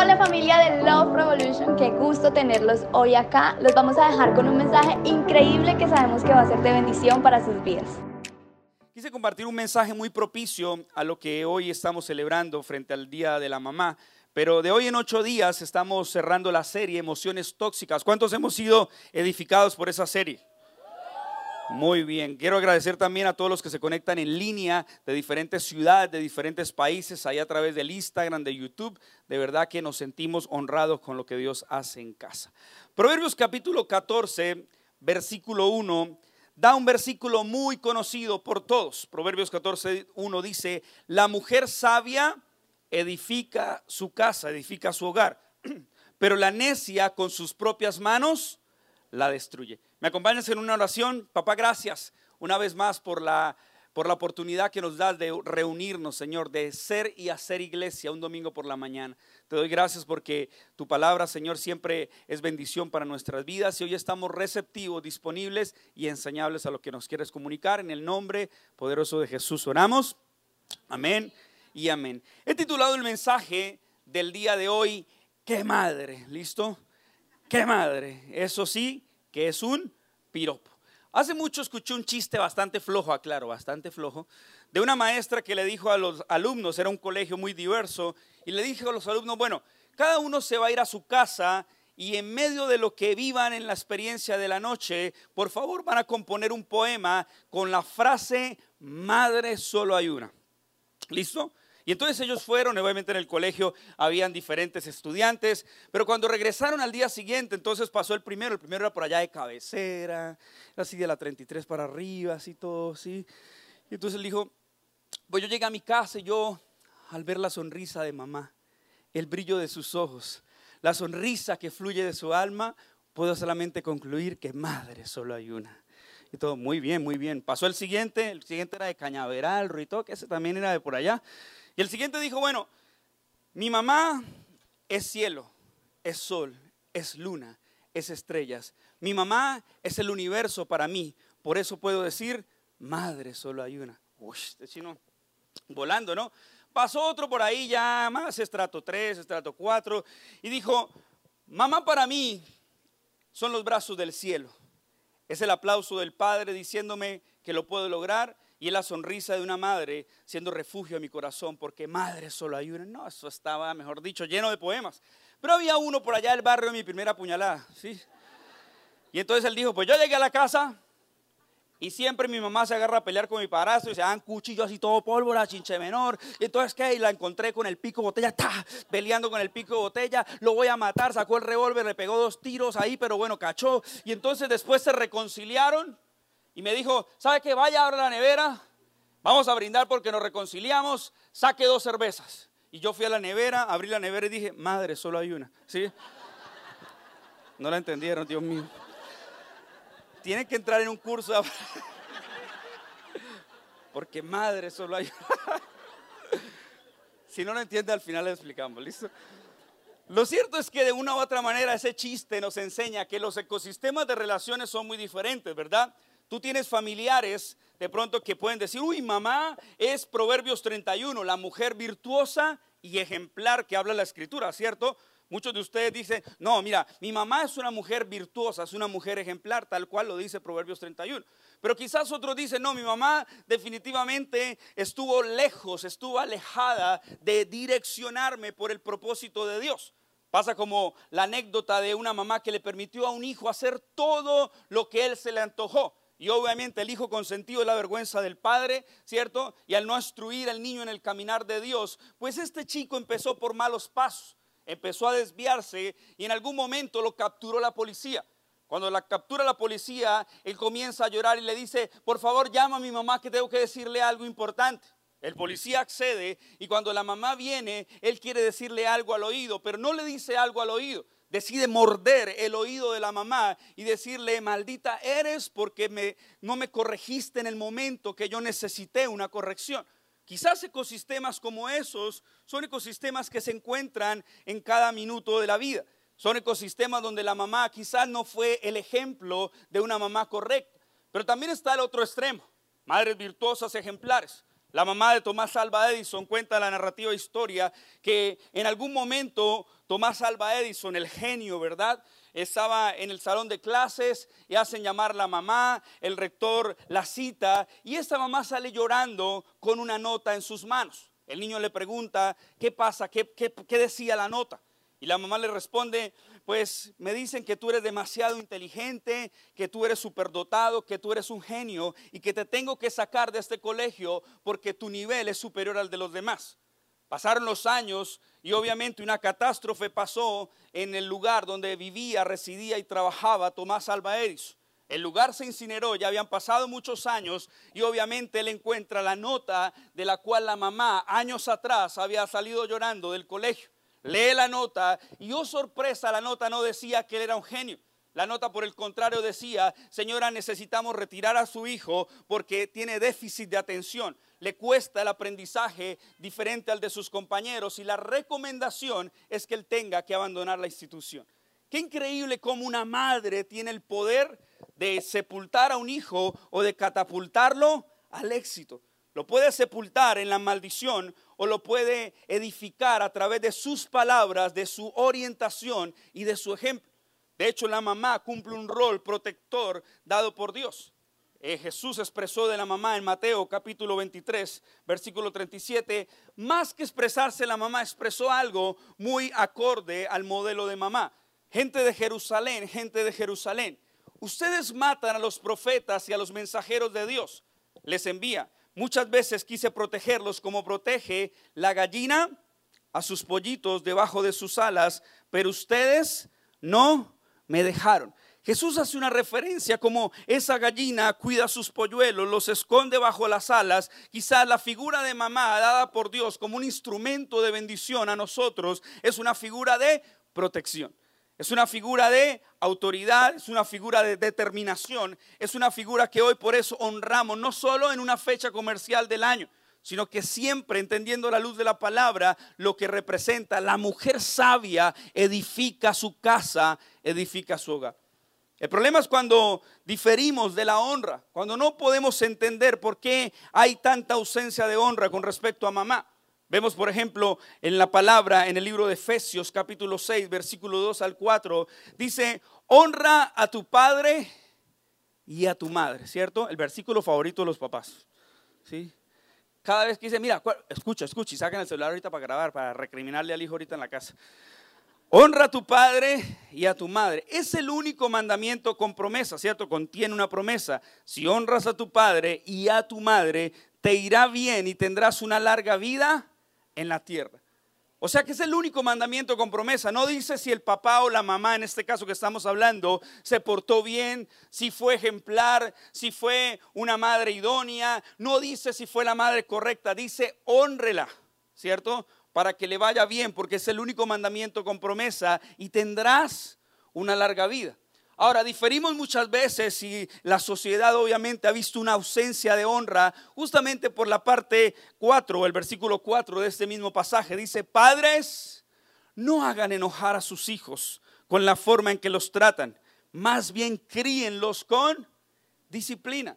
Hola familia de Love Revolution, qué gusto tenerlos hoy acá. Los vamos a dejar con un mensaje increíble que sabemos que va a ser de bendición para sus vidas. Quise compartir un mensaje muy propicio a lo que hoy estamos celebrando frente al Día de la Mamá. Pero de hoy en ocho días estamos cerrando la serie Emociones Tóxicas. ¿Cuántos hemos sido edificados por esa serie? Muy bien, quiero agradecer también a todos los que se conectan en línea de diferentes ciudades, de diferentes países, ahí a través del Instagram, de YouTube. De verdad que nos sentimos honrados con lo que Dios hace en casa. Proverbios capítulo 14, versículo 1, da un versículo muy conocido por todos. Proverbios 14, 1 dice, la mujer sabia edifica su casa, edifica su hogar, pero la necia con sus propias manos la destruye. ¿Me acompañas en una oración? Papá, gracias una vez más por la, por la oportunidad que nos das de reunirnos, Señor, de ser y hacer iglesia un domingo por la mañana. Te doy gracias porque tu palabra, Señor, siempre es bendición para nuestras vidas y hoy estamos receptivos, disponibles y enseñables a lo que nos quieres comunicar. En el nombre poderoso de Jesús oramos. Amén y amén. He titulado el mensaje del día de hoy, ¿qué madre? ¿Listo? ¿Qué madre? Eso sí, que es un piropo. Hace mucho escuché un chiste bastante flojo, aclaro, bastante flojo, de una maestra que le dijo a los alumnos, era un colegio muy diverso, y le dijo a los alumnos, bueno, cada uno se va a ir a su casa y en medio de lo que vivan en la experiencia de la noche, por favor van a componer un poema con la frase, madre solo hay una. ¿Listo? Y entonces ellos fueron, obviamente en el colegio habían diferentes estudiantes, pero cuando regresaron al día siguiente, entonces pasó el primero, el primero era por allá de cabecera, así de la 33 para arriba, así todo, así. Y entonces él dijo, pues yo llegué a mi casa y yo, al ver la sonrisa de mamá, el brillo de sus ojos, la sonrisa que fluye de su alma, puedo solamente concluir que madre solo hay una. Y todo, muy bien, muy bien. Pasó el siguiente, el siguiente era de Cañaveral, Ruito, que ese también era de por allá. Y el siguiente dijo, bueno, mi mamá es cielo, es sol, es luna, es estrellas. Mi mamá es el universo para mí. Por eso puedo decir, madre, solo hay una. Uy, este chino volando, ¿no? Pasó otro por ahí ya, más estrato 3, estrato 4, y dijo, mamá para mí son los brazos del cielo. Es el aplauso del Padre diciéndome que lo puedo lograr y la sonrisa de una madre siendo refugio a mi corazón, porque madre solo hay una. No, eso estaba, mejor dicho, lleno de poemas. Pero había uno por allá del barrio, mi primera puñalada, ¿sí? Y entonces él dijo, pues yo llegué a la casa y siempre mi mamá se agarra a pelear con mi padrastro y se dan cuchillos así todo pólvora, chinche menor. Y entonces, ¿qué? Y la encontré con el pico de botella, ¡ta! peleando con el pico de botella. Lo voy a matar, sacó el revólver, le pegó dos tiros ahí, pero bueno, cachó. Y entonces después se reconciliaron y me dijo, ¿sabe qué? Vaya ahora a la nevera, vamos a brindar porque nos reconciliamos, saque dos cervezas. Y yo fui a la nevera, abrí la nevera y dije, madre, solo hay una. ¿Sí? No la entendieron, Dios mío. Tienen que entrar en un curso. Porque madre, solo hay. Si no lo entiende, al final le explicamos, ¿listo? Lo cierto es que de una u otra manera ese chiste nos enseña que los ecosistemas de relaciones son muy diferentes, ¿verdad? Tú tienes familiares de pronto que pueden decir, uy, mamá es Proverbios 31, la mujer virtuosa y ejemplar que habla la escritura, ¿cierto? Muchos de ustedes dicen, no, mira, mi mamá es una mujer virtuosa, es una mujer ejemplar, tal cual lo dice Proverbios 31. Pero quizás otros dicen, no, mi mamá definitivamente estuvo lejos, estuvo alejada de direccionarme por el propósito de Dios. Pasa como la anécdota de una mamá que le permitió a un hijo hacer todo lo que él se le antojó. Y obviamente el hijo consentido es la vergüenza del padre, ¿cierto? Y al no instruir al niño en el caminar de Dios, pues este chico empezó por malos pasos, empezó a desviarse y en algún momento lo capturó la policía. Cuando la captura la policía, él comienza a llorar y le dice, por favor llama a mi mamá que tengo que decirle algo importante. El policía accede y cuando la mamá viene, él quiere decirle algo al oído, pero no le dice algo al oído, decide morder el oído de la mamá y decirle, maldita eres porque me, no me corregiste en el momento que yo necesité una corrección. Quizás ecosistemas como esos son ecosistemas que se encuentran en cada minuto de la vida. Son ecosistemas donde la mamá quizás no fue el ejemplo de una mamá correcta. Pero también está el otro extremo, madres virtuosas ejemplares. La mamá de Tomás Alba Edison cuenta la narrativa historia que en algún momento Tomás Alba Edison, el genio, ¿verdad? Estaba en el salón de clases y hacen llamar la mamá, el rector la cita y esta mamá sale llorando con una nota en sus manos. El niño le pregunta, ¿qué pasa? ¿Qué, qué decía la nota? Y la mamá le responde, pues me dicen que tú eres demasiado inteligente, que tú eres superdotado, que tú eres un genio y que te tengo que sacar de este colegio porque tu nivel es superior al de los demás. Pasaron los años y obviamente una catástrofe pasó en el lugar donde vivía, residía y trabajaba Tomás Alba Edison. El lugar se incineró, ya habían pasado muchos años y obviamente él encuentra la nota de la cual la mamá años atrás había salido llorando del colegio lee la nota y oh sorpresa, la nota no decía que él era un genio. La nota por el contrario decía, señora, necesitamos retirar a su hijo porque tiene déficit de atención. Le cuesta el aprendizaje diferente al de sus compañeros y la recomendación es que él tenga que abandonar la institución. Qué increíble cómo una madre tiene el poder de sepultar a un hijo o de catapultarlo al éxito. Lo puede sepultar en la maldición o lo puede edificar a través de sus palabras, de su orientación y de su ejemplo. De hecho, la mamá cumple un rol protector dado por Dios. Eh, Jesús expresó de la mamá en Mateo capítulo 23, versículo 37, más que expresarse la mamá, expresó algo muy acorde al modelo de mamá. Gente de Jerusalén, gente de Jerusalén, ustedes matan a los profetas y a los mensajeros de Dios. Les envía. Muchas veces quise protegerlos como protege la gallina a sus pollitos debajo de sus alas, pero ustedes no me dejaron. Jesús hace una referencia como esa gallina cuida sus polluelos, los esconde bajo las alas. Quizás la figura de mamá dada por Dios como un instrumento de bendición a nosotros es una figura de protección. Es una figura de autoridad, es una figura de determinación, es una figura que hoy por eso honramos, no solo en una fecha comercial del año, sino que siempre entendiendo la luz de la palabra, lo que representa la mujer sabia edifica su casa, edifica su hogar. El problema es cuando diferimos de la honra, cuando no podemos entender por qué hay tanta ausencia de honra con respecto a mamá. Vemos, por ejemplo, en la palabra, en el libro de Efesios capítulo 6, versículo 2 al 4, dice, honra a tu padre y a tu madre, ¿cierto? El versículo favorito de los papás, ¿sí? Cada vez que dice, mira, escucha, escucha, y sacan el celular ahorita para grabar, para recriminarle al hijo ahorita en la casa. Honra a tu padre y a tu madre. Es el único mandamiento con promesa, ¿cierto? Contiene una promesa. Si honras a tu padre y a tu madre, te irá bien y tendrás una larga vida en la tierra. O sea que es el único mandamiento con promesa. No dice si el papá o la mamá, en este caso que estamos hablando, se portó bien, si fue ejemplar, si fue una madre idónea. No dice si fue la madre correcta, dice honrela, ¿cierto? Para que le vaya bien, porque es el único mandamiento con promesa y tendrás una larga vida. Ahora, diferimos muchas veces y la sociedad obviamente ha visto una ausencia de honra justamente por la parte 4, el versículo 4 de este mismo pasaje. Dice, padres, no hagan enojar a sus hijos con la forma en que los tratan, más bien críenlos con disciplina.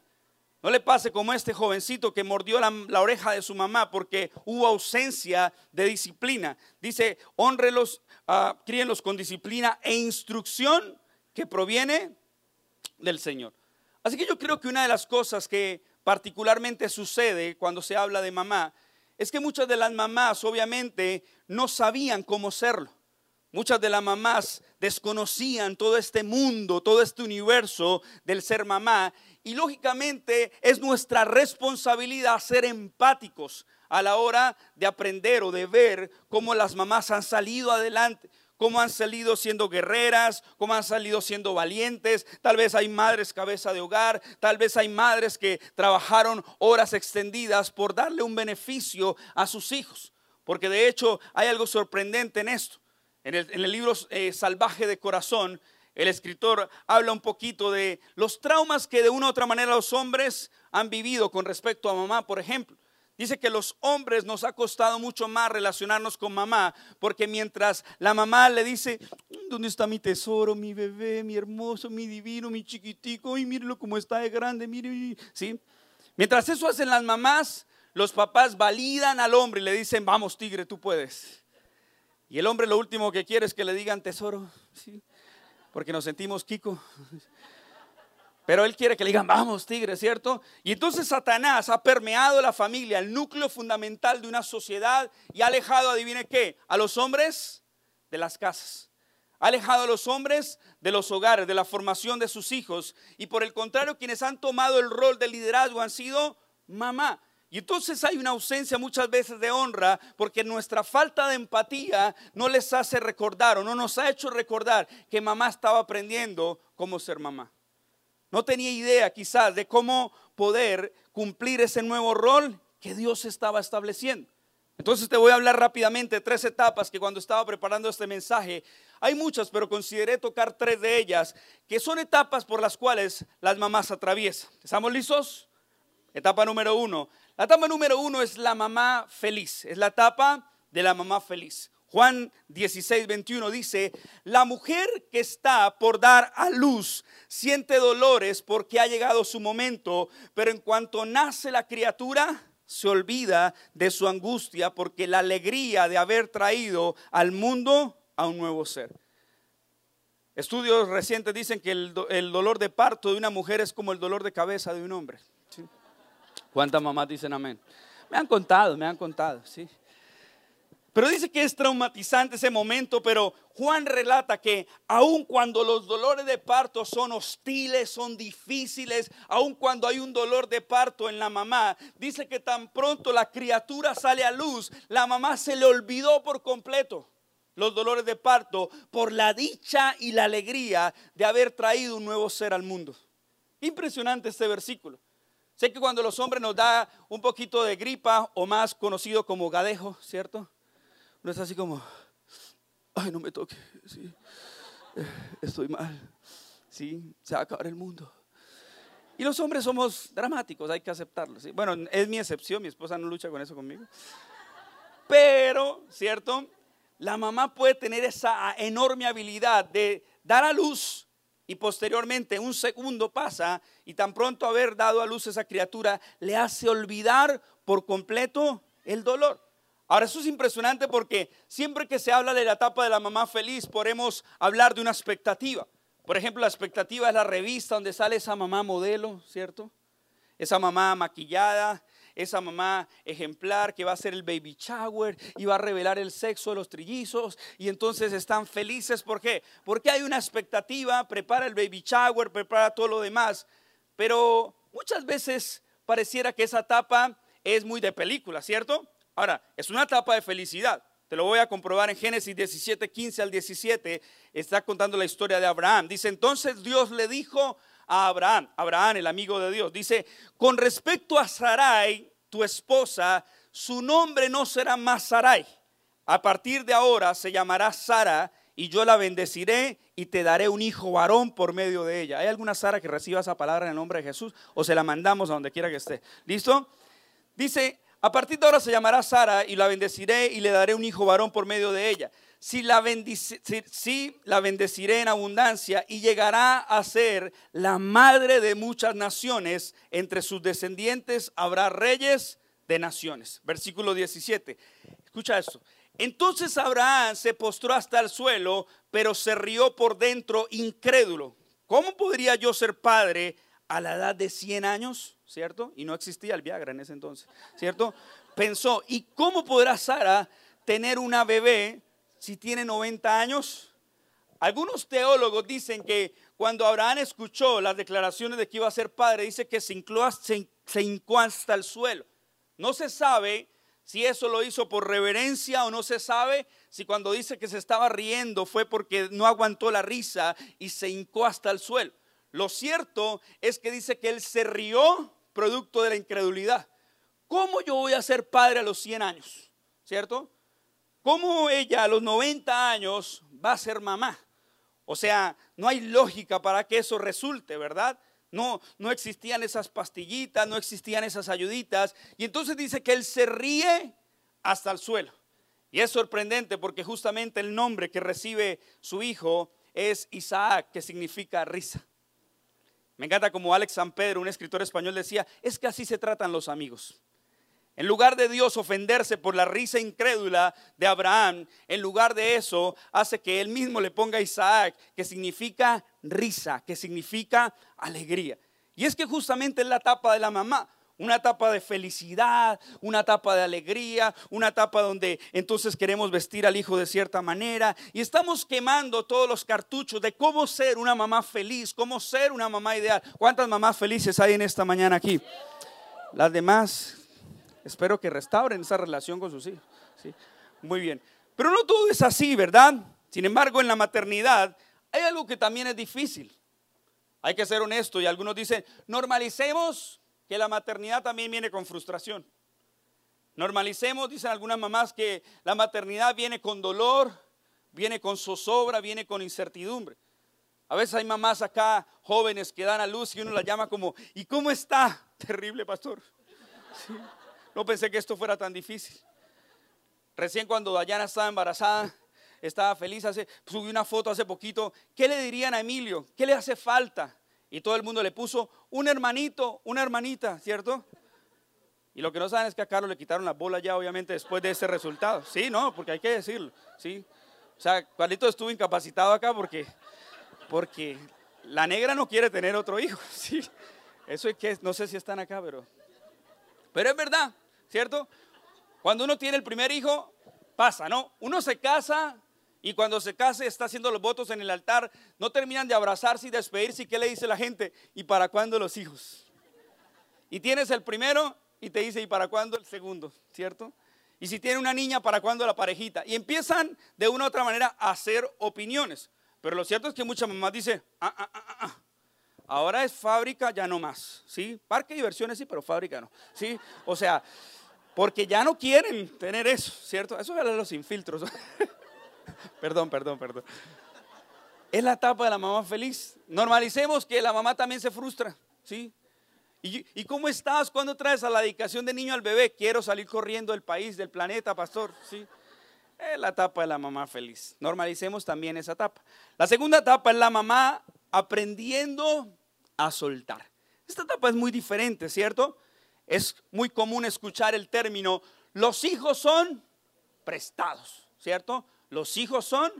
No le pase como este jovencito que mordió la, oreja de su mamá porque hubo ausencia de disciplina. Dice, honrelos, uh, críenlos con disciplina e instrucción que proviene del Señor. Así que yo creo que una de las cosas que particularmente sucede cuando se habla de mamá es que muchas de las mamás obviamente no sabían cómo serlo. Muchas de las mamás desconocían todo este mundo, todo este universo del ser mamá y lógicamente es nuestra responsabilidad ser empáticos a la hora de aprender o de ver cómo las mamás han salido adelante, cómo han salido siendo guerreras, cómo han salido siendo valientes. Tal vez hay madres cabeza de hogar, tal vez hay madres que trabajaron horas extendidas por darle un beneficio a sus hijos. Porque de hecho hay algo sorprendente en esto. En el, libro eh, Salvaje de Corazón, el escritor habla un poquito de los traumas que de una u otra manera los hombres han vivido con respecto a mamá, por ejemplo. Dice que los hombres nos ha costado mucho más relacionarnos con mamá, porque mientras la mamá le dice, ¿dónde está mi tesoro, mi bebé, mi hermoso, mi divino, mi chiquitico? Y mírelo cómo está de grande, mire, ¿sí? Mientras eso hacen las mamás, los papás validan al hombre y le dicen, vamos tigre, tú puedes. Y el hombre lo último que quiere es que le digan tesoro, ¿sí? porque nos sentimos Kiko. Pero él quiere que le digan, vamos tigre, ¿cierto? Y entonces Satanás ha permeado la familia, el núcleo fundamental de una sociedad y ha alejado, adivine qué, a los hombres de las casas. Ha alejado a los hombres de los hogares, de la formación de sus hijos. Y por el contrario, quienes han tomado el rol de liderazgo han sido mamá. Y entonces hay una ausencia muchas veces de honra porque nuestra falta de empatía no les hace recordar o no nos ha hecho recordar que mamá estaba aprendiendo cómo ser mamá. No tenía idea quizás de cómo poder cumplir ese nuevo rol que Dios estaba estableciendo. Entonces te voy a hablar rápidamente de tres etapas que cuando estaba preparando este mensaje, hay muchas, pero consideré tocar tres de ellas, que son etapas por las cuales las mamás atraviesan. ¿Estamos listos? Etapa número uno. La etapa número uno es la mamá feliz, es la etapa de la mamá feliz. Juan 16, 21 dice, la mujer que está por dar a luz siente dolores porque ha llegado su momento, pero en cuanto nace la criatura, se olvida de su angustia porque la alegría de haber traído al mundo a un nuevo ser. Estudios recientes dicen que el, dolor de parto de una mujer es como el dolor de cabeza de un hombre. ¿Cuántas mamás dicen amén? Me han contado, me han contado, sí. Pero dice que es traumatizante ese momento, pero Juan relata que aun cuando los dolores de parto son hostiles, son difíciles, aun cuando hay un dolor de parto en la mamá, dice que tan pronto la criatura sale a luz, la mamá se le olvidó por completo los dolores de parto por la dicha y la alegría de haber traído un nuevo ser al mundo. Impresionante este versículo. Sé que cuando los hombres nos da un poquito de gripa o más conocido como gadejo, ¿cierto? No es así como, ay, no me toque, eh, estoy mal, sí, se va a acabar el mundo. Y los hombres somos dramáticos, hay que aceptarlo. Bueno, es mi excepción, mi esposa no lucha con eso conmigo. Pero, ¿cierto? La mamá puede tener esa enorme habilidad de dar a luz y posteriormente un segundo pasa y tan pronto haber dado a luz esa criatura le hace olvidar por completo el dolor. Ahora, eso es impresionante porque siempre que se habla de la etapa de la mamá feliz, podemos hablar de una expectativa. Por ejemplo, la expectativa es la revista donde sale esa mamá modelo, ¿cierto? Esa mamá maquillada, esa mamá ejemplar que va a hacer el baby shower y va a revelar el sexo de los trillizos y entonces están felices. ¿Por qué? Porque hay una expectativa, prepara el baby shower, prepara todo lo demás. Pero muchas veces pareciera que esa etapa es muy de película, ¿cierto? Ahora, es una etapa de felicidad. Te lo voy a comprobar en Génesis 17, 15 al 17. Está contando la historia de Abraham. Dice, entonces Dios le dijo a Abraham, Abraham, el amigo de Dios, dice, con respecto a Sarai, tu esposa, su nombre no será más Sarai. A partir de ahora se llamará Sara y yo la bendeciré y te daré un hijo varón por medio de ella. ¿Hay alguna Sara que reciba esa palabra en el nombre de Jesús? O se la mandamos a donde quiera que esté. ¿Listo? Dice, a partir de ahora se llamará Sara y la bendeciré y le daré un hijo varón por medio de ella. Si la, la bendeciré en abundancia y llegará a ser la madre de muchas naciones, entre sus descendientes habrá reyes de naciones. Versículo 17. Escucha esto. Entonces Abraham se postró hasta el suelo, pero se rió por dentro incrédulo. ¿Cómo podría yo ser padre a la edad de 100 años? ¿cierto? Y no existía el Viagra en ese entonces, ¿cierto? Pensó, ¿y cómo podrá Sara tener una bebé si tiene 90 años? Algunos teólogos dicen que cuando Abraham escuchó las declaraciones de que iba a ser padre, dice que se hincó, hasta el suelo. No se sabe si eso lo hizo por reverencia o no se sabe si cuando dice que se estaba riendo fue porque no aguantó la risa y se hincó hasta el suelo. Lo cierto es que dice que él se rió producto de la incredulidad. ¿Cómo yo voy a ser padre a los 100 años? ¿Cierto? ¿Cómo ella a los 90 años va a ser mamá? O sea, no hay lógica para que eso resulte, ¿verdad? No, no existían esas pastillitas, no existían esas ayuditas. Y entonces dice que él se ríe hasta el suelo. Y es sorprendente porque justamente el nombre que recibe su hijo es Isaac, que significa risa. Me encanta como Alex San Pedro, un escritor español, decía, es que así se tratan los amigos. En lugar de Dios ofenderse por la risa incrédula de Abraham, en lugar de eso hace que él mismo le ponga a Isaac, que significa risa, que significa alegría. Y es que justamente es la etapa de la mamá una etapa de felicidad, una etapa de alegría, una etapa donde entonces queremos vestir al hijo de cierta manera y estamos quemando todos los cartuchos de cómo ser una mamá feliz, cómo ser una mamá ideal. ¿Cuántas mamás felices hay en esta mañana aquí? Las demás, espero que restauren esa relación con sus hijos. ¿sí? Muy bien. Pero no todo es así, ¿verdad? Sin embargo, en la maternidad hay algo que también es difícil. Hay que ser honesto y algunos dicen, normalicemos que la maternidad también viene con frustración. Normalicemos, dicen algunas mamás, que la maternidad viene con dolor, viene con zozobra, viene con incertidumbre. A veces hay mamás acá, jóvenes, que dan a luz y uno la llama como, ¿y cómo está? Terrible, pastor. No pensé que esto fuera tan difícil. Recién cuando Dayana estaba embarazada, estaba feliz, hace, subí una foto hace poquito. ¿Qué le dirían a Emilio? ¿Qué le hace falta? Y todo el mundo le puso un hermanito, una hermanita, ¿cierto? Y lo que no saben es que a Carlos le quitaron la bola ya, obviamente, después de ese resultado. Sí, no, porque hay que decirlo, ¿sí? O sea, Carlito estuvo incapacitado acá porque, porque la negra no quiere tener otro hijo, ¿sí? Eso es que, no sé si están acá, pero, pero es verdad, ¿cierto? Cuando uno tiene el primer hijo, pasa, ¿no? Uno se casa y cuando se case, está haciendo los votos en el altar, no terminan de abrazarse y despedirse. ¿Y qué le dice la gente? ¿Y para cuándo los hijos? Y tienes el primero y te dice, ¿y para cuándo el segundo? ¿Cierto? Y si tiene una niña, ¿para cuándo la parejita? Y empiezan de una u otra manera a hacer opiniones. Pero lo cierto es que muchas mamás dicen, ah, ah, ah, ah, ahora es fábrica, ya no más. ¿Sí? Parque de diversiones sí, pero fábrica no. ¿Sí? O sea, porque ya no quieren tener eso, ¿cierto? Eso es los infiltros. perdón, perdón, perdón. Es la etapa de la mamá feliz. Normalicemos que la mamá también se frustra, ¿sí? ¿Y, cómo estás cuando traes a la dedicación de niño al bebé? Quiero salir corriendo del país, del planeta, pastor, ¿sí? Es la etapa de la mamá feliz. Normalicemos también esa etapa. La segunda etapa es la mamá aprendiendo a soltar. Esta etapa es muy diferente, ¿cierto? Es muy común escuchar el término, los hijos son prestados, ¿cierto? los hijos son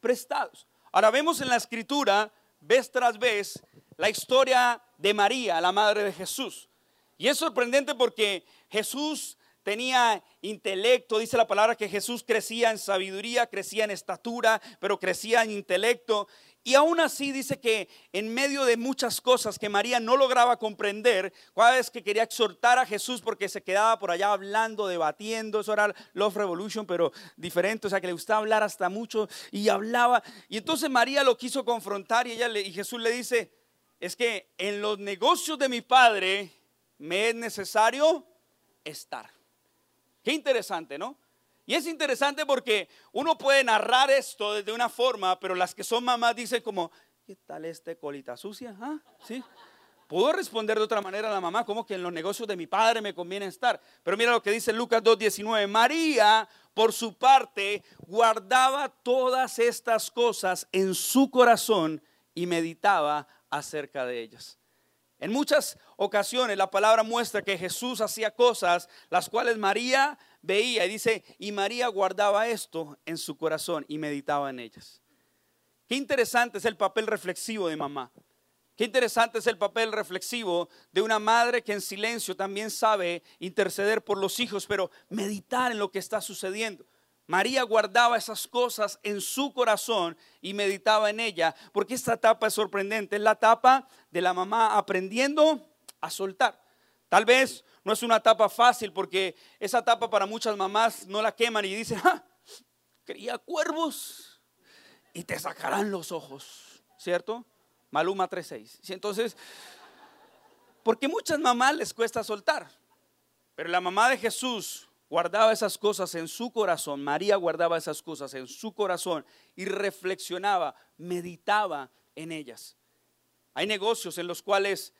prestados. Ahora vemos en la escritura, vez tras vez, la historia de María, la madre de Jesús. Y es sorprendente porque Jesús tenía intelecto, dice la palabra que Jesús crecía en sabiduría, crecía en estatura, pero crecía en intelecto. Y aún así dice que en medio de muchas cosas que María no lograba comprender, cada vez que quería exhortar a Jesús porque se quedaba por allá hablando, debatiendo, eso era Love Revolution, pero diferente, o sea que le gustaba hablar hasta mucho y hablaba. Y entonces María lo quiso confrontar y, ella y Jesús le dice, es que en los negocios de mi padre me es necesario estar. Qué interesante, ¿no? Y es interesante porque uno puede narrar esto de una forma, pero las que son mamás dicen como, ¿qué tal este colita sucia? ¿Ah? ¿Sí? Puedo responder de otra manera la mamá, como que en los negocios de mi padre me conviene estar. Pero mira lo que dice Lucas 2.19. María, por su parte, guardaba todas estas cosas en su corazón y meditaba acerca de ellas. En muchas ocasiones la palabra muestra que Jesús hacía cosas las cuales María veía y dice, y María guardaba esto en su corazón y meditaba en ellas. Qué interesante es el papel reflexivo de mamá. Qué interesante es el papel reflexivo de una madre que en silencio también sabe interceder por los hijos, pero meditar en lo que está sucediendo. María guardaba esas cosas en su corazón y meditaba en ella, porque esta etapa es sorprendente, es la etapa de la mamá aprendiendo a soltar. Tal vez no es una etapa fácil porque esa etapa para muchas mamás no la queman y dicen, ah, cría cuervos y te sacarán los ojos, ¿cierto? Maluma 3.6. Entonces, porque muchas mamás les cuesta soltar, pero la mamá de Jesús guardaba esas cosas en su corazón, María guardaba esas cosas en su corazón y reflexionaba, meditaba en ellas. Hay negocios en los cuales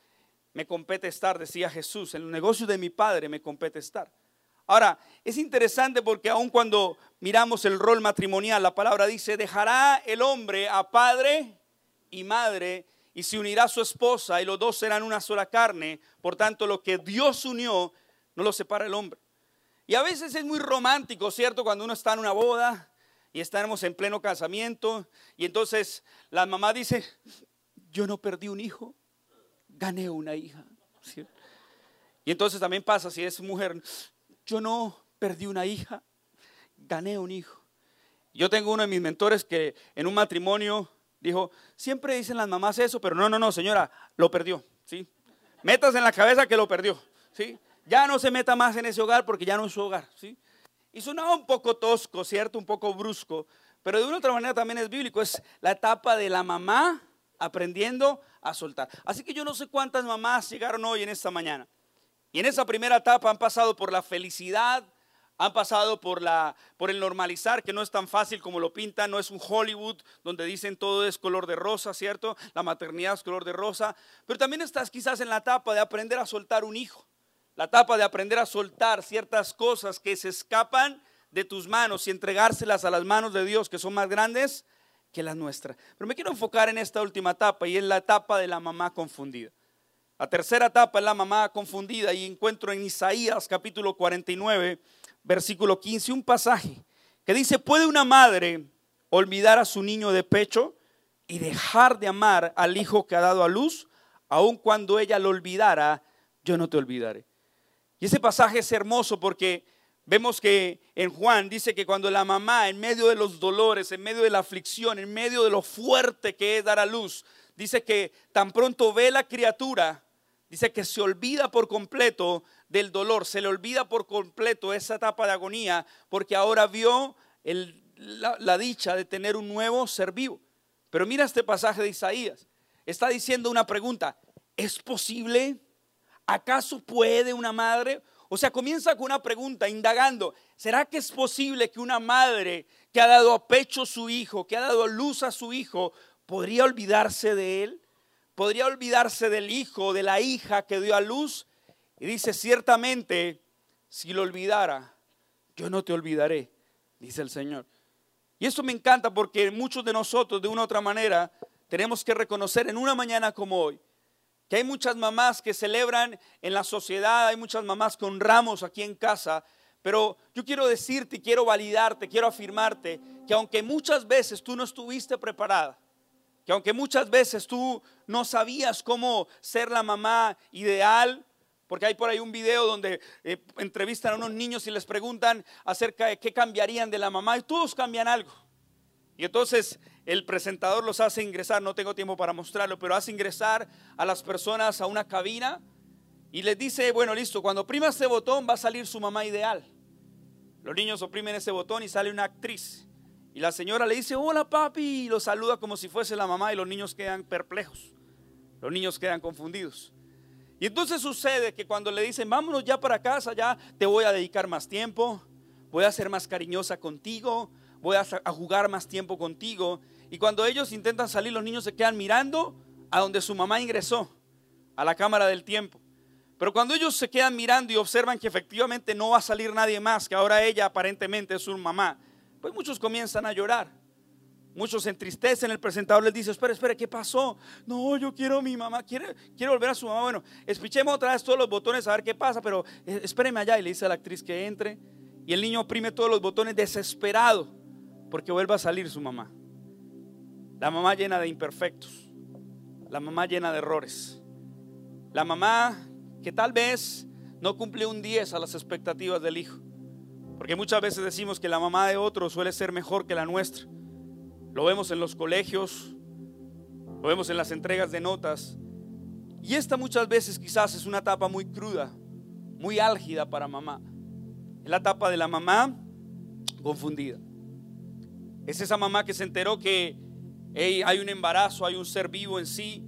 me compete estar, decía Jesús, en el negocio de mi Padre me compete estar. Ahora, es interesante porque aun cuando miramos el rol matrimonial, la palabra dice, dejará el hombre a padre y madre y se unirá a su esposa y los dos serán una sola carne. Por tanto, lo que Dios unió no lo separa el hombre. Y a veces es muy romántico, ¿cierto? Cuando uno está en una boda y estamos en pleno casamiento y entonces la mamá dice, yo no perdí un hijo, gané una hija. Y entonces también pasa si es mujer, yo no perdí una hija, gané un hijo. Yo tengo uno de mis mentores que en un matrimonio dijo, siempre dicen las mamás eso, pero no, no, no, señora, lo perdió, ¿sí? Metas en la cabeza que lo perdió, ¿sí? Ya no se meta más en ese hogar porque ya no es su hogar, ¿sí? Y sonaba un poco tosco, ¿cierto? Un poco brusco, pero de una otra manera también es bíblico, es la etapa de la mamá aprendiendo a soltar. Así que yo no sé cuántas mamás llegaron hoy en esta mañana. Y en esa primera etapa han pasado por la felicidad, han pasado por, la, por el normalizar, que no es tan fácil como lo pintan, no es un Hollywood donde dicen todo es color de rosa, ¿cierto? La maternidad es color de rosa, pero también estás quizás en la etapa de aprender a soltar un hijo, la etapa de aprender a soltar ciertas cosas que se escapan de tus manos y entregárselas a las manos de Dios, que son más grandes que las nuestras. Pero me quiero enfocar en esta última etapa y es la etapa de la mamá confundida. La tercera etapa es la mamá confundida y encuentro en Isaías capítulo 49, versículo 15, un pasaje que dice, ¿puede una madre olvidar a su niño de pecho y dejar de amar al hijo que ha dado a luz? Aun cuando ella lo olvidara, yo no te olvidaré. Y ese pasaje es hermoso porque vemos que en Juan dice que cuando la mamá, en medio de los dolores, en medio de la aflicción, en medio de lo fuerte que es dar a luz, dice que tan pronto ve la criatura, Dice que se olvida por completo del dolor, se le olvida por completo esa etapa de agonía, porque ahora vio la, la dicha de tener un nuevo ser vivo. Pero mira este pasaje de Isaías. Está diciendo una pregunta, ¿es posible? ¿Acaso puede una madre? O sea, comienza con una pregunta, indagando, ¿será que es posible que una madre que ha dado a pecho a su hijo, que ha dado luz a su hijo, podría olvidarse de él? podría olvidarse del hijo, de la hija que dio a luz. Y dice, ciertamente, si lo olvidara, yo no te olvidaré, dice el Señor. Y eso me encanta porque muchos de nosotros, de una u otra manera, tenemos que reconocer en una mañana como hoy, que hay muchas mamás que celebran en la sociedad, hay muchas mamás con ramos aquí en casa, pero yo quiero decirte, quiero validarte, quiero afirmarte que aunque muchas veces tú no estuviste preparada, que aunque muchas veces tú no sabías cómo ser la mamá ideal, porque hay por ahí un video donde eh, entrevistan a unos niños y les preguntan acerca de qué cambiarían de la mamá y todos cambian algo. Y entonces el presentador los hace ingresar, no tengo tiempo para mostrarlo, pero hace ingresar a las personas a una cabina y les dice, bueno, listo, cuando oprima este botón va a salir su mamá ideal. Los niños oprimen ese botón y sale una actriz. Y la señora le dice, hola papi, y lo saluda como si fuese la mamá y los niños quedan perplejos. Los niños quedan confundidos. Y entonces sucede que cuando le dicen, vámonos ya para casa, ya te voy a dedicar más tiempo, voy a ser más cariñosa contigo, voy a, a jugar más tiempo contigo. Y cuando ellos intentan salir, los niños se quedan mirando a donde su mamá ingresó, a la cámara del tiempo. Pero cuando ellos se quedan mirando y observan que efectivamente no va a salir nadie más, que ahora ella aparentemente es su mamá, pues muchos comienzan a llorar. Muchos entristecen, el presentador les dice, espera, espera, ¿qué pasó? No, yo quiero a mi mamá, quiere, quiero volver a su mamá. Bueno, espichemos otra vez todos los botones a ver qué pasa, pero eh, espéreme allá. Y le dice a la actriz que entre. Y el niño oprime todos los botones desesperado porque vuelva a salir su mamá. La mamá llena de imperfectos. La mamá llena de errores. La mamá que tal vez no cumple un 10 a las expectativas del hijo. Porque muchas veces decimos que la mamá de otro suele ser mejor que la nuestra. Lo vemos en los colegios, lo vemos en las entregas de notas. Y esta muchas veces quizás es una etapa muy cruda, muy álgida para mamá. Es la etapa de la mamá confundida. Es esa mamá que se enteró que hay un embarazo, hay un ser vivo en sí.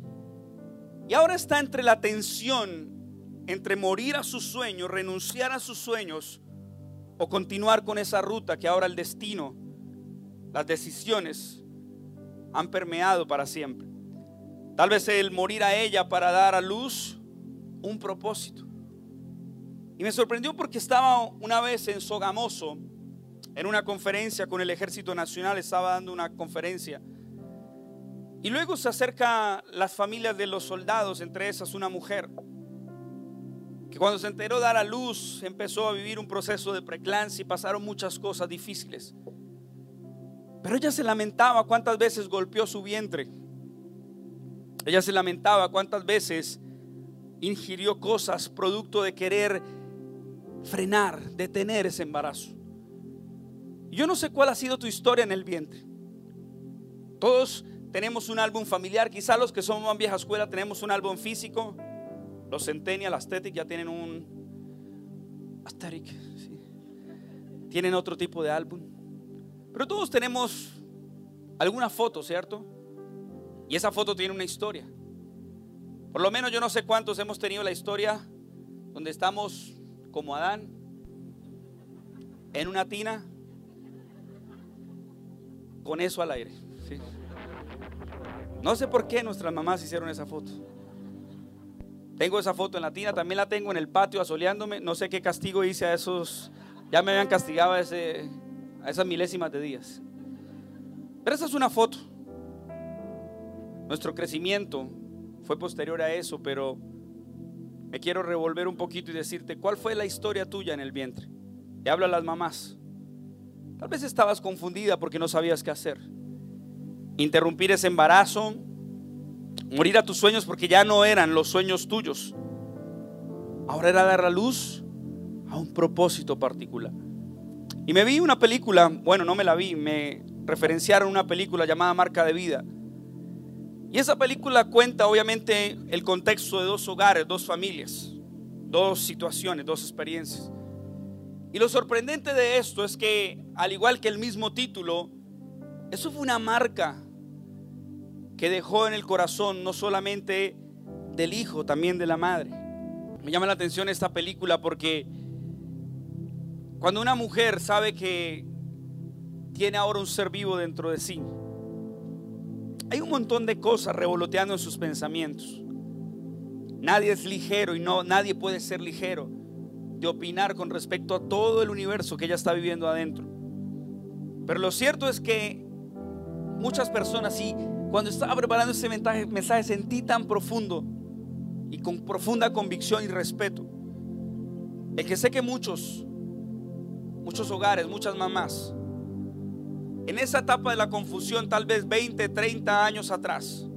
Y ahora está entre la tensión entre morir a sus sueños, renunciar a sus sueños o continuar con esa ruta que ahora el destino, las decisiones han permeado para siempre. Tal vez el morir a ella para dar a luz un propósito. Y me sorprendió porque estaba una vez en Sogamoso, en una conferencia con el Ejército Nacional, estaba dando una conferencia. Y luego se acerca las familias de los soldados, entre esas una mujer. que cuando se enteró de dar a luz empezó a vivir un proceso de preclancia y pasaron muchas cosas difíciles. Pero ella se lamentaba cuántas veces golpeó su vientre. Ella se lamentaba cuántas veces ingirió cosas producto de querer frenar, detener ese embarazo. Yo no sé cuál ha sido tu historia en el vientre. Todos tenemos un álbum familiar, quizá los que somos más vieja escuela tenemos un álbum físico. Los Centennial, Aesthetic ya tienen un Aesthetic, tienen otro tipo de álbum. Pero todos tenemos alguna foto, ¿cierto? Y esa foto tiene una historia. Por lo menos yo no sé cuántos hemos tenido la historia donde estamos como Adán en una tina con eso al aire. No sé por qué nuestras mamás hicieron esa foto. Tengo esa foto en la tina, también la tengo en el patio asoleándome. No sé qué castigo hice a esos. Ya me habían castigado a, ese, esas milésimas de días. Pero esa es una foto. Nuestro crecimiento fue posterior a eso, pero me quiero revolver un poquito y decirte, ¿cuál fue la historia tuya en el vientre? Y hablo a las mamás. Tal vez estabas confundida porque no sabías qué hacer. Interrumpir ese embarazo, morir a tus sueños porque ya no eran los sueños tuyos. Ahora era dar la luz a un propósito particular. Y me vi una película, bueno, no me la vi, me referenciaron una película llamada Marca de Vida. Y esa película cuenta obviamente el contexto de dos hogares, dos familias, dos situaciones, dos experiencias. Y lo sorprendente de esto es que, al igual que el mismo título, eso fue una marca que dejó en el corazón no solamente del hijo, también de la madre. Me llama la atención esta película porque cuando una mujer sabe que tiene ahora un ser vivo dentro de sí, hay un montón de cosas revoloteando en sus pensamientos. Nadie es ligero y no nadie puede ser ligero de opinar con respecto a todo el universo que ella está viviendo adentro. Pero lo cierto es que muchas personas, y cuando estaba preparando ese mensaje, mensaje sentí tan profundo y con profunda convicción y respeto, el que sé que muchos, muchos hogares, muchas mamás, en esa etapa de la confusión, tal vez 20, 30 años atrás,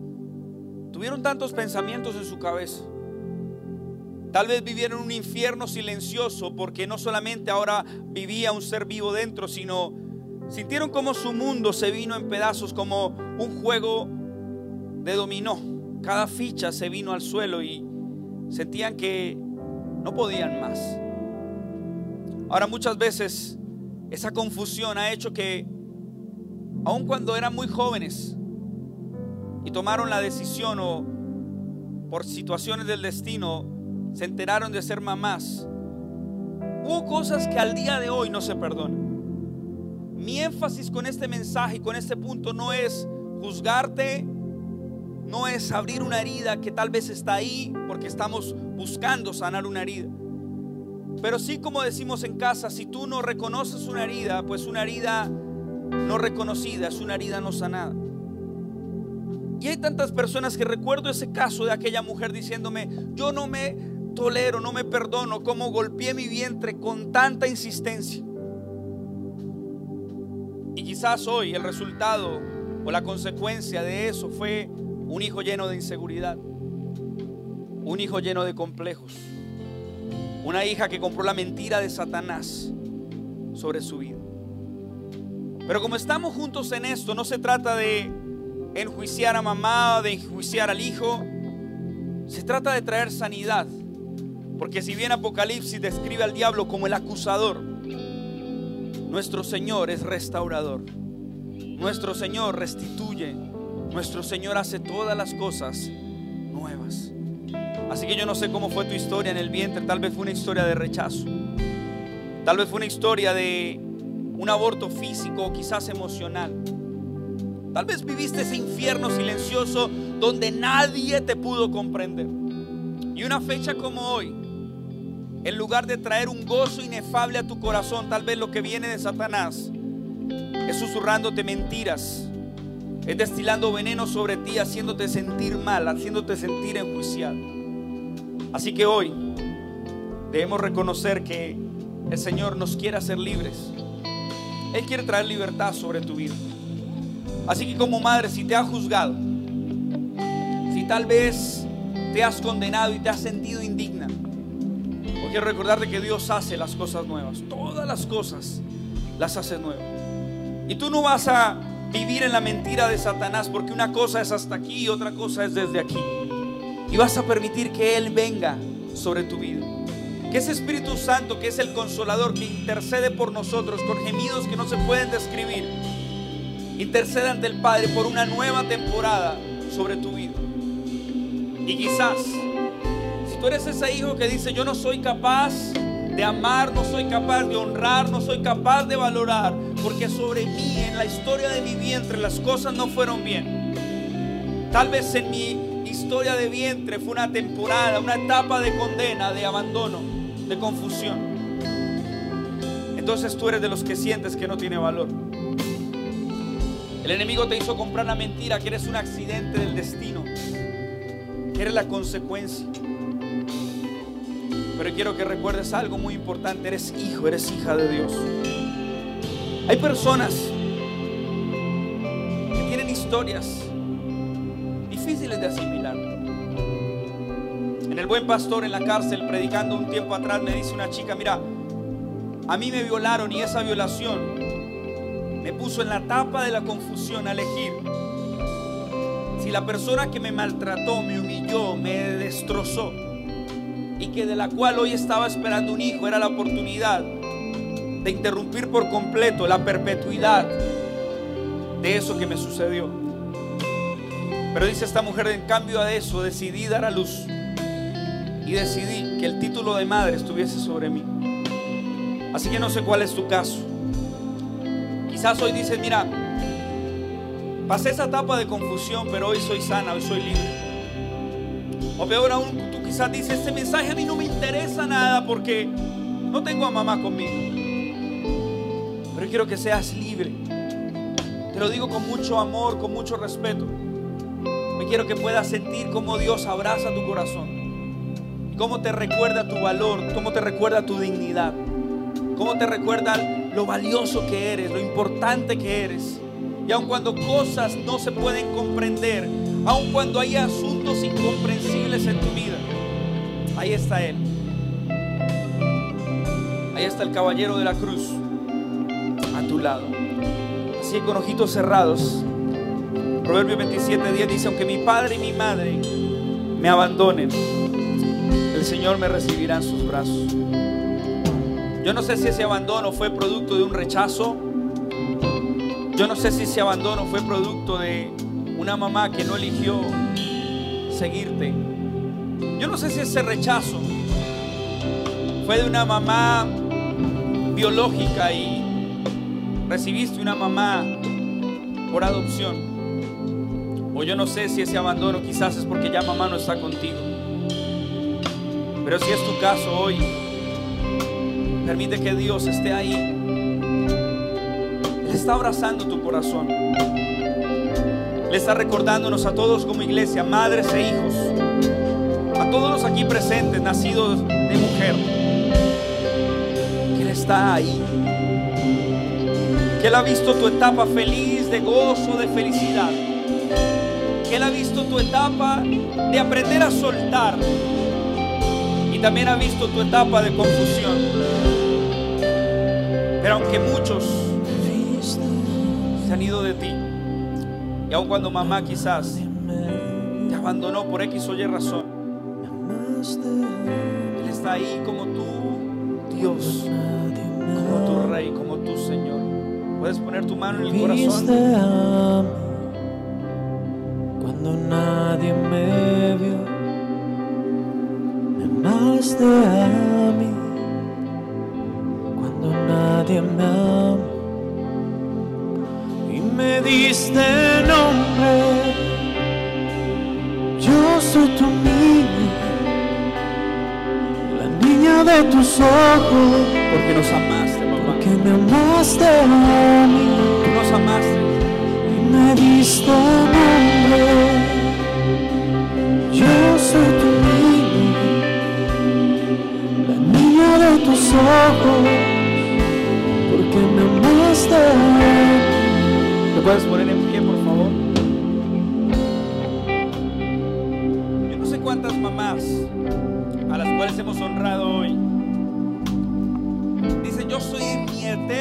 tuvieron tantos pensamientos en su cabeza. Tal vez vivieron un infierno silencioso porque no solamente ahora vivía un ser vivo dentro, sino sintieron como su mundo se vino en pedazos como un juego de dominó. Cada ficha se vino al suelo y sentían que no podían más. Ahora muchas veces esa confusión ha hecho que aun cuando eran muy jóvenes y tomaron la decisión o por situaciones del destino se enteraron de ser mamás, hubo cosas que al día de hoy no se perdonan. Mi énfasis con este mensaje y con este punto no es juzgarte, no es abrir una herida que tal vez está ahí porque estamos buscando sanar una herida. Pero sí como decimos en casa, si tú no reconoces una herida, pues una herida no reconocida, es una herida no sanada. Y hay tantas personas que recuerdo ese caso de aquella mujer diciéndome, yo no me tolero, no me perdono, como golpeé mi vientre con tanta insistencia. Y quizás hoy el resultado o la consecuencia de eso fue un hijo lleno de inseguridad, un hijo lleno de complejos, una hija que compró la mentira de Satanás sobre su vida. Pero como estamos juntos en esto, no se trata de enjuiciar a mamá, de enjuiciar al hijo. Se trata de traer sanidad. Porque si bien Apocalipsis describe al diablo como el acusador, nuestro Señor es restaurador. Nuestro Señor restituye. Nuestro Señor hace todas las cosas nuevas. Así que yo no sé cómo fue tu historia en el vientre. Tal vez fue una historia de rechazo. Tal vez fue una historia de un aborto físico quizás emocional. Tal vez viviste ese infierno silencioso donde nadie te pudo comprender. Y una fecha como hoy, en lugar de traer un gozo inefable a tu corazón, tal vez lo que viene de Satanás es susurrándote mentiras, es destilando veneno sobre ti, haciéndote sentir mal, haciéndote sentir enjuiciado. Así que hoy debemos reconocer que el Señor nos quiere hacer libres. Él quiere traer libertad sobre tu vida. Así que como madre, si te ha juzgado, si tal vez te has condenado y te has sentido indigna, quiero recordarte que Dios hace las cosas nuevas. Todas las cosas las hace nuevas. Y tú no vas a vivir en la mentira de Satanás porque una cosa es hasta aquí y otra cosa es desde aquí. Y vas a permitir que Él venga sobre tu vida. Que ese Espíritu Santo, que es el consolador, que intercede por nosotros con gemidos que no se pueden describir, intercede ante el Padre por una nueva temporada sobre tu vida. Y quizás, tú eres ese hijo que dice, yo no soy capaz de amar, no soy capaz de honrar, no soy capaz de valorar, porque sobre mí, en la historia de mi vientre, las cosas no fueron bien. Tal vez en mi historia de vientre fue una temporada, una etapa de condena, de abandono, de confusión. Entonces tú eres de los que sientes que no tiene valor. El enemigo te hizo comprar la mentira, que eres un accidente del destino, que eres la consecuencia. Pero quiero que recuerdes algo muy importante, eres hijo, eres hija de Dios. Hay personas que tienen historias difíciles de asimilar. En el buen pastor en la cárcel, predicando un tiempo atrás, me dice una chica, mira, a mí me violaron y esa violación me puso en la tapa de la confusión a elegir si la persona que me maltrató, me humilló, me destrozó y que de la cual hoy estaba esperando un hijo era la oportunidad de interrumpir por completo la perpetuidad de eso que me sucedió. Pero dice esta mujer, en cambio a eso decidí dar a luz y decidí que el título de madre estuviese sobre mí. Así que no sé cuál es tu caso. Quizás hoy dices, mira, pasé esa etapa de confusión, pero hoy soy sana, hoy soy libre. O peor aún, dices, este mensaje a mí no me interesa nada porque no tengo a mamá conmigo. Pero quiero que seas libre. Te lo digo con mucho amor, con mucho respeto. Me quiero que puedas sentir cómo Dios abraza tu corazón. Cómo te recuerda tu valor, cómo te recuerda tu dignidad. Cómo te recuerda lo valioso que eres, lo importante que eres. Y aun cuando cosas no se pueden comprender, aun cuando hay asuntos incomprensibles en tu vida, ahí está Él. Ahí está el caballero de la cruz a tu lado. Así con ojitos cerrados. Proverbio 27, 10 dice, aunque mi padre y mi madre me abandonen, el Señor me recibirá en sus brazos. Yo no sé si ese abandono fue producto de un rechazo. Yo no sé si ese abandono fue producto de una mamá que no eligió seguirte. Yo no sé si ese rechazo fue de una mamá biológica y recibiste una mamá por adopción. O yo no sé si ese abandono quizás es porque ya mamá no está contigo. Pero si es tu caso hoy, permite que Dios esté ahí. Él está abrazando tu corazón. Le está recordándonos a todos como iglesia, madres e hijos, todos los aquí presentes, nacidos de mujer, que Él está ahí. Que Él ha visto tu etapa feliz, de gozo, de felicidad. Que Él ha visto tu etapa de aprender a soltar. Y también ha visto tu etapa de confusión. Pero aunque muchos se han ido de ti, y aun cuando mamá quizás te abandonó por X o Y razón, Él está ahí como tu Dios, como tu Rey, como tu Señor. Puedes poner tu mano en el corazón. Cuando nadie me vio, me amaste a mí. Cuando nadie me amó y me diste nombre. Yo soy tu la de tus ojos. Porque nos amaste, papá. Porque me amaste a mí. Nos amaste. Y me diste nombre. Yo soy tu niño. La niña de tus ojos. Porque me amaste a mí. Te puedes poner en pie,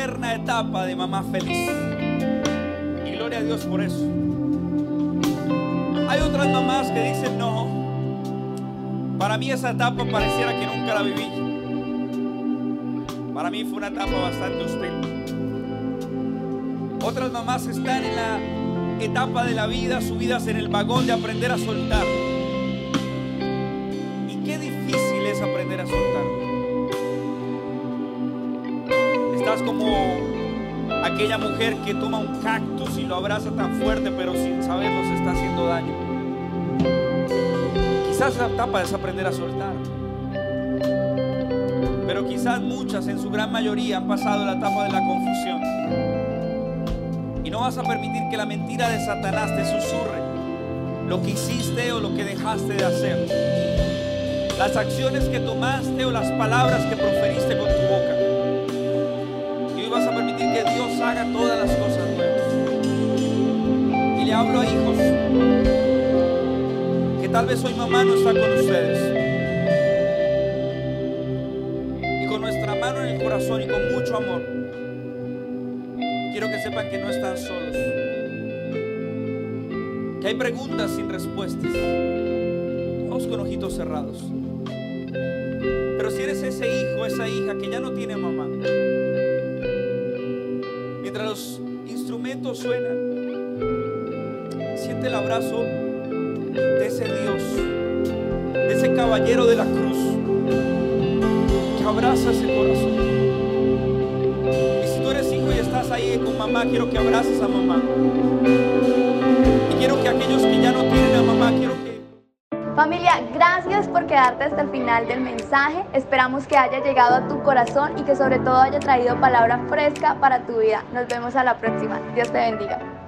eterna etapa de mamá feliz. Y gloria a Dios por eso. Hay otras mamás que dicen, no, para mí esa etapa pareciera que nunca la viví. Para mí fue una etapa bastante hostil. Otras mamás están en la etapa de la vida subidas en el vagón de aprender a soltar. Aquella mujer que toma un cactus y lo abraza tan fuerte, pero sin saberlo se está haciendo daño. Quizás la etapa es aprender a soltar. Pero quizás muchas, en su gran mayoría, han pasado la etapa de la confusión. Y no vas a permitir que la mentira de Satanás te susurre lo que hiciste o lo que dejaste de hacer. Las acciones que tomaste o las palabras que proferiste con tu boca. Haga todas las cosas nuevas. Y le hablo a hijos que tal vez hoy mamá no está con ustedes. Y con nuestra mano en el corazón y con mucho amor quiero que sepan que no están solos. Que hay preguntas sin respuestas. Todos con ojitos cerrados. Pero si eres ese hijo, esa hija que ya no tiene mamá, instrumentos suenan, siente el abrazo de ese Dios, de ese caballero de la cruz, que abraza ese corazón. Y si tú eres hijo y estás ahí con mamá, quiero que abraces a mamá. Y quiero que aquellos que ya no tienen a mamá, quiero quedarte hasta el final del mensaje. Esperamos que haya llegado a tu corazón y que sobre todo haya traído palabra fresca para tu vida. Nos vemos a la próxima. Dios te bendiga.